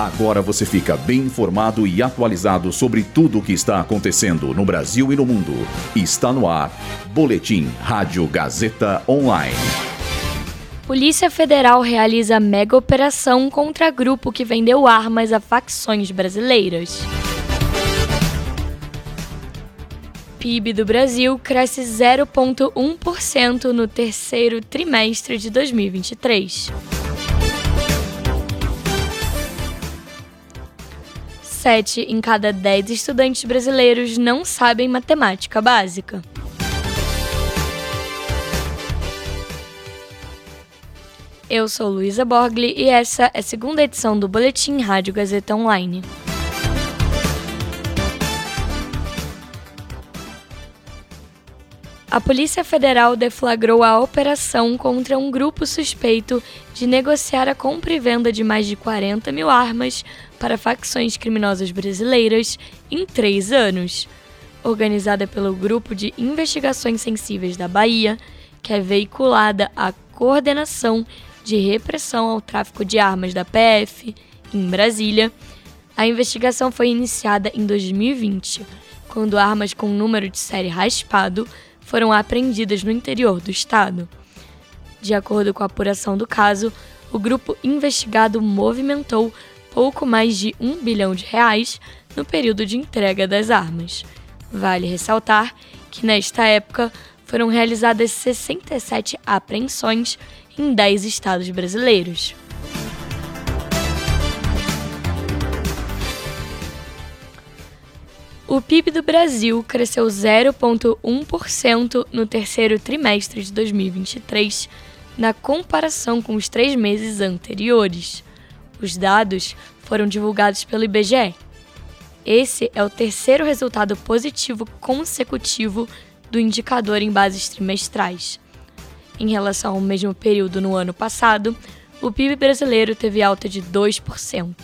Agora você fica bem informado e atualizado sobre tudo o que está acontecendo no Brasil e no mundo. Está no ar. Boletim Rádio Gazeta Online. Polícia Federal realiza mega operação contra grupo que vendeu armas a facções brasileiras. PIB do Brasil cresce 0,1% no terceiro trimestre de 2023. Sete em cada dez estudantes brasileiros não sabem matemática básica. Eu sou Luísa Borgli e essa é a segunda edição do Boletim Rádio Gazeta Online. A Polícia Federal deflagrou a operação contra um grupo suspeito de negociar a compra e venda de mais de 40 mil armas para facções criminosas brasileiras em três anos. Organizada pelo Grupo de Investigações Sensíveis da Bahia, que é veiculada à Coordenação de Repressão ao Tráfico de Armas da PF, em Brasília, a investigação foi iniciada em 2020, quando armas com número de série raspado foram apreendidas no interior do estado. De acordo com a apuração do caso, o grupo investigado movimentou pouco mais de um bilhão de reais no período de entrega das armas. Vale ressaltar que, nesta época, foram realizadas 67 apreensões em 10 estados brasileiros. O PIB do Brasil cresceu 0,1% no terceiro trimestre de 2023, na comparação com os três meses anteriores. Os dados foram divulgados pelo IBGE. Esse é o terceiro resultado positivo consecutivo do indicador em bases trimestrais. Em relação ao mesmo período no ano passado, o PIB brasileiro teve alta de 2%.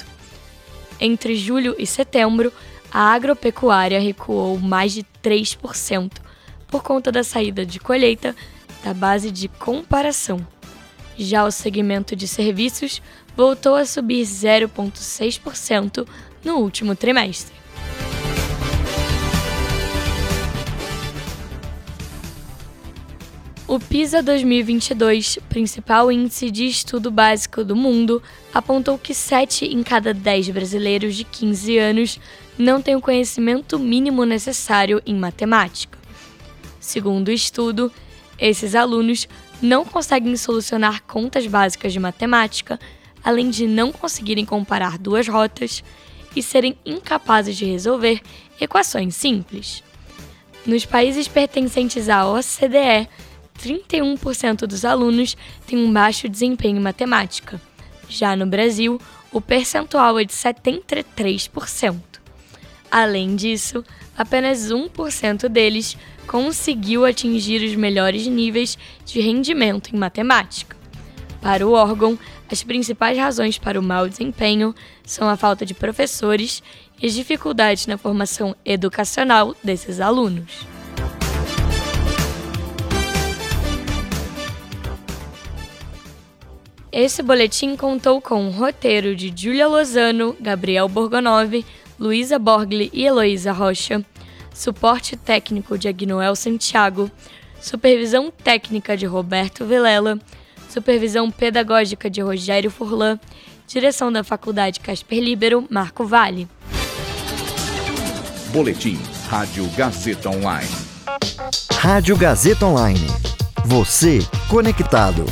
Entre julho e setembro, a agropecuária recuou mais de 3% por conta da saída de colheita da base de comparação. Já o segmento de serviços voltou a subir 0,6% no último trimestre. O PISA 2022, principal índice de estudo básico do mundo, apontou que 7 em cada 10 brasileiros de 15 anos não têm o conhecimento mínimo necessário em matemática. Segundo o estudo, esses alunos não conseguem solucionar contas básicas de matemática, além de não conseguirem comparar duas rotas e serem incapazes de resolver equações simples. Nos países pertencentes à OCDE, 31% dos alunos têm um baixo desempenho em matemática. Já no Brasil, o percentual é de 73%. Além disso, apenas 1% deles conseguiu atingir os melhores níveis de rendimento em matemática. Para o órgão, as principais razões para o mau desempenho são a falta de professores e as dificuldades na formação educacional desses alunos. Esse boletim contou com o roteiro de Julia Lozano, Gabriel Borgonov, Luísa Borgli e Heloísa Rocha, suporte técnico de Agnoel Santiago, supervisão técnica de Roberto Vilela, supervisão pedagógica de Rogério Furlan, direção da Faculdade Casper Libero, Marco Vale. Boletim Rádio Gazeta Online. Rádio Gazeta Online. Você conectado.